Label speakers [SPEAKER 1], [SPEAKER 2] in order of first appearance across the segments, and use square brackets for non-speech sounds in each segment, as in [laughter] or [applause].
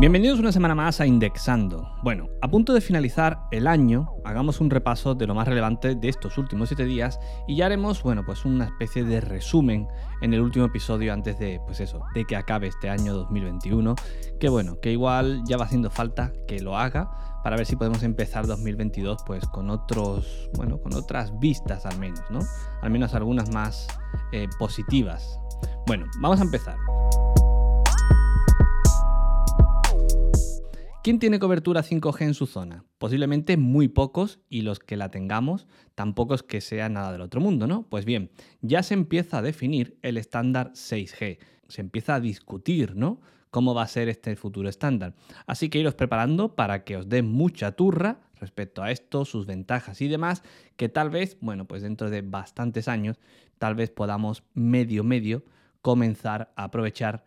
[SPEAKER 1] Bienvenidos una semana más a Indexando. Bueno, a punto de finalizar el año, hagamos un repaso de lo más relevante de estos últimos 7 días y ya haremos, bueno, pues una especie de resumen en el último episodio antes de, pues eso, de que acabe este año 2021, que bueno, que igual ya va haciendo falta que lo haga para ver si podemos empezar 2022 pues con otros, bueno, con otras vistas al menos, ¿no? Al menos algunas más eh, positivas. Bueno, vamos a empezar. ¿Quién tiene cobertura 5G en su zona? Posiblemente muy pocos y los que la tengamos tampoco es que sea nada del otro mundo, ¿no? Pues bien, ya se empieza a definir el estándar 6G. Se empieza a discutir, ¿no? Cómo va a ser este futuro estándar. Así que iros preparando para que os dé mucha turra respecto a esto, sus ventajas y demás, que tal vez, bueno, pues dentro de bastantes años, tal vez podamos medio medio comenzar a aprovechar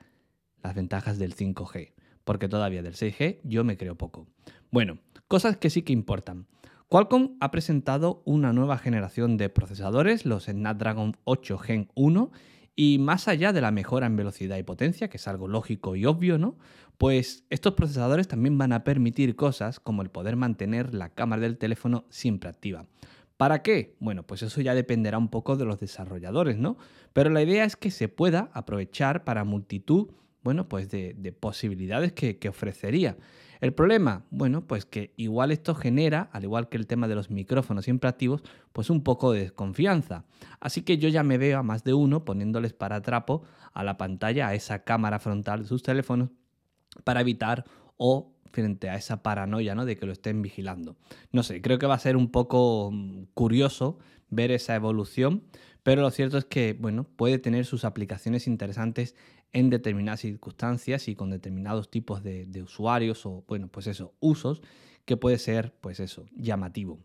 [SPEAKER 1] las ventajas del 5G porque todavía del 6G yo me creo poco. Bueno, cosas que sí que importan. Qualcomm ha presentado una nueva generación de procesadores, los Snapdragon 8 Gen 1, y más allá de la mejora en velocidad y potencia, que es algo lógico y obvio, ¿no? Pues estos procesadores también van a permitir cosas como el poder mantener la cámara del teléfono siempre activa. ¿Para qué? Bueno, pues eso ya dependerá un poco de los desarrolladores, ¿no? Pero la idea es que se pueda aprovechar para multitud bueno, pues de, posibilidades que, ofrecería. El problema, bueno, pues que igual esto genera, al igual que el tema de los micrófonos siempre activos, pues un poco de desconfianza. Así que yo ya me veo a más de uno poniéndoles para trapo a la pantalla, a esa cámara frontal de sus teléfonos, para evitar o frente a esa paranoia ¿no? de que lo estén vigilando. No sé, creo que va a ser un poco mm, curioso ver esa evolución, pero lo cierto es que, bueno, puede tener sus aplicaciones interesantes en determinadas circunstancias y con determinados tipos de, usuarios o, bueno, pues eso, usos que puede ser, pues eso, llamativo.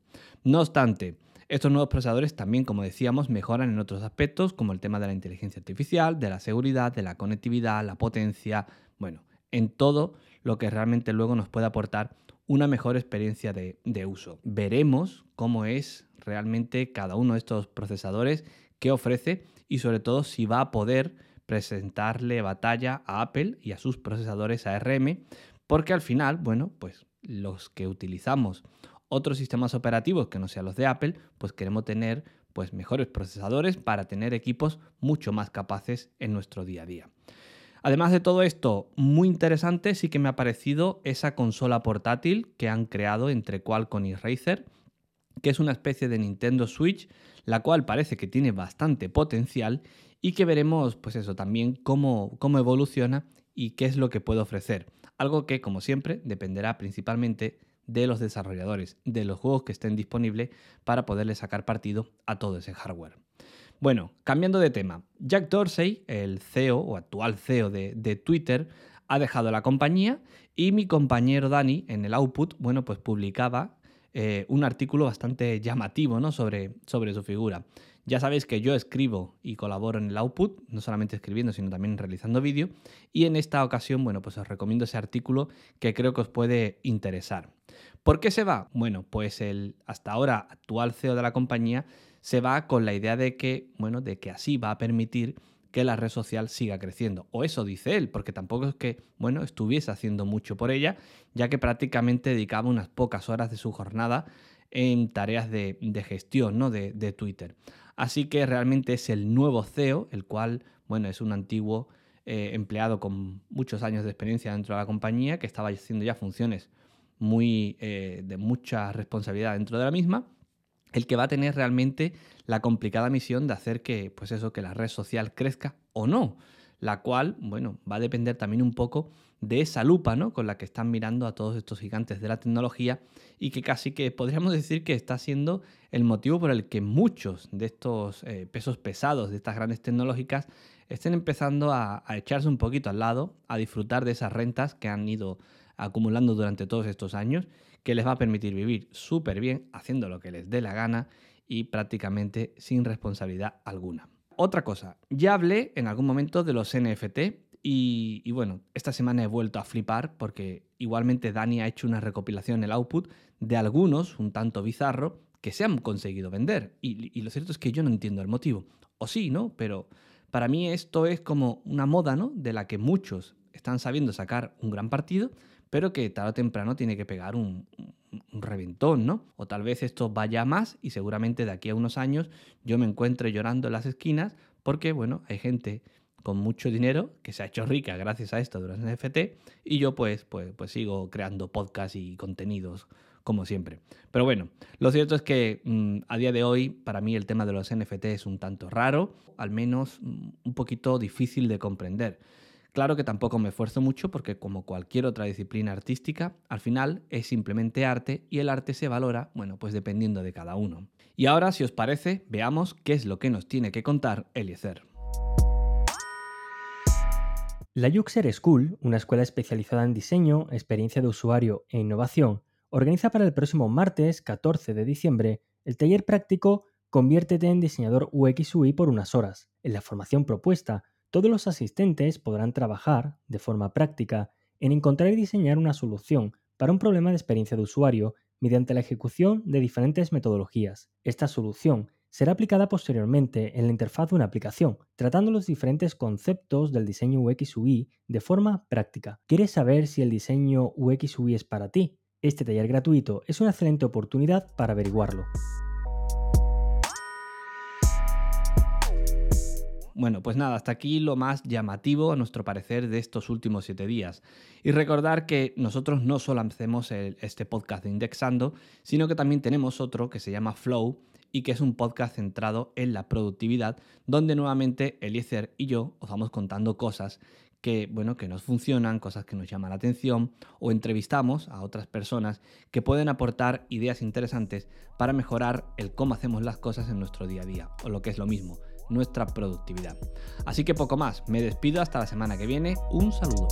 [SPEAKER 1] No obstante, estos nuevos procesadores también, como decíamos, mejoran en otros aspectos como el tema de la inteligencia artificial, de la seguridad, de la conectividad, la potencia, bueno, en todo lo que realmente luego nos puede aportar una mejor experiencia de, uso. Veremos cómo es realmente cada uno de estos procesadores, qué ofrece y sobre todo si va a poder presentarle batalla a Apple y a sus procesadores ARM, porque al final, bueno, pues los que utilizamos otros sistemas operativos que no sean los de Apple, pues queremos tener pues mejores procesadores para tener equipos mucho más capaces en nuestro día a día. Además de todo esto, muy interesante sí que me ha parecido esa consola portátil que han creado entre Qualcomm y Razer, que es una especie de Nintendo Switch, la cual parece que tiene bastante potencial y que veremos, pues eso, también cómo, cómo evoluciona y qué es lo que puede ofrecer. Algo que, como siempre, dependerá principalmente de los desarrolladores, de los juegos que estén disponibles para poderle sacar partido a todo ese hardware. Bueno, cambiando de tema, Jack Dorsey, el CEO o actual CEO de, de Twitter, ha dejado la compañía y mi compañero Dani en el output, bueno, pues publicaba eh, un artículo bastante llamativo ¿no? sobre, sobre su figura. Ya sabéis que yo escribo y colaboro en el output, no solamente escribiendo, sino también realizando vídeo. Y en esta ocasión, bueno, pues os recomiendo ese artículo que creo que os puede interesar. ¿Por qué se va? Bueno, pues el hasta ahora actual CEO de la compañía se va con la idea de que, bueno, de que así va a permitir que la red social siga creciendo. O eso dice él, porque tampoco es que, bueno, estuviese haciendo mucho por ella, ya que prácticamente dedicaba unas pocas horas de su jornada en tareas de, gestión ¿no? de, Twitter. Así que realmente es el nuevo CEO, el cual, bueno, es un antiguo eh, empleado con muchos años de experiencia dentro de la compañía, que estaba haciendo ya funciones muy eh, de mucha responsabilidad dentro de la misma el que va a tener realmente la complicada misión de hacer que, pues eso, que la red social crezca o no, la cual, bueno, va a depender también un poco de esa lupa, ¿no? Con la que están mirando a todos estos gigantes de la tecnología y que casi que podríamos [laughs] decir que está siendo el motivo por el que muchos de estos eh, pesos pesados de estas grandes tecnológicas estén empezando a, a echarse un poquito al lado, a disfrutar de esas rentas que han ido acumulando durante todos estos años que les va a permitir vivir súper bien haciendo lo que les dé la gana y prácticamente sin responsabilidad alguna. Otra cosa, ya hablé en algún momento de los NFT y, bueno, esta semana he vuelto a flipar porque igualmente Dani ha hecho una recopilación el output de algunos, un tanto bizarro, que se han conseguido vender. Y, y, lo cierto es que yo no entiendo el motivo. O sí, ¿no? Pero para mí esto es como una moda, ¿no? De la que muchos están sabiendo sacar un gran partido, pero que tarde o temprano tiene que pegar un, reventón, ¿no? O tal vez esto vaya más y seguramente de aquí a unos años yo me encuentre llorando en las esquinas porque, bueno, hay gente con mucho dinero que se ha hecho rica gracias a esto los NFT y yo pues, pues, pues sigo creando podcasts y contenidos como siempre. Pero bueno, lo cierto es que mm, a día de hoy para mí el tema de los NFT es un tanto raro, al menos mm, un poquito difícil de comprender. Claro que tampoco me esfuerzo mucho porque como cualquier otra disciplina artística, al final es simplemente arte y el arte se valora, bueno, pues dependiendo de cada uno. Y ahora, si os parece, veamos qué es lo que nos tiene que contar Eliezer.
[SPEAKER 2] La Yuxer School, una escuela especializada en diseño, experiencia de usuario e innovación, organiza para el próximo martes 14 de diciembre el taller práctico Conviértete en diseñador UX UI por unas horas. En la formación propuesta, todos los asistentes podrán trabajar, de forma práctica, en encontrar y diseñar una solución para un problema de experiencia de usuario mediante la ejecución de diferentes metodologías. Esta solución será aplicada posteriormente en la interfaz de una aplicación, tratando los diferentes conceptos del diseño UX UI de forma práctica. ¿Quieres saber si el diseño UX UI es para ti? Este taller gratuito es una excelente oportunidad para averiguarlo.
[SPEAKER 1] Bueno, pues nada, hasta aquí lo más llamativo a nuestro parecer de estos últimos siete días. Y recordar que nosotros no solo hacemos este podcast de Indexando, sino que también tenemos otro que se llama Flow y que es un podcast centrado en la productividad, donde nuevamente Eliezer y yo os vamos contando cosas que, bueno, que nos funcionan, cosas que nos llaman la atención, o entrevistamos a otras personas que pueden aportar ideas interesantes para mejorar el cómo hacemos las cosas en nuestro día a día, o lo que es lo mismo, nuestra productividad. Así que poco más, me despido hasta la semana que viene, un saludo.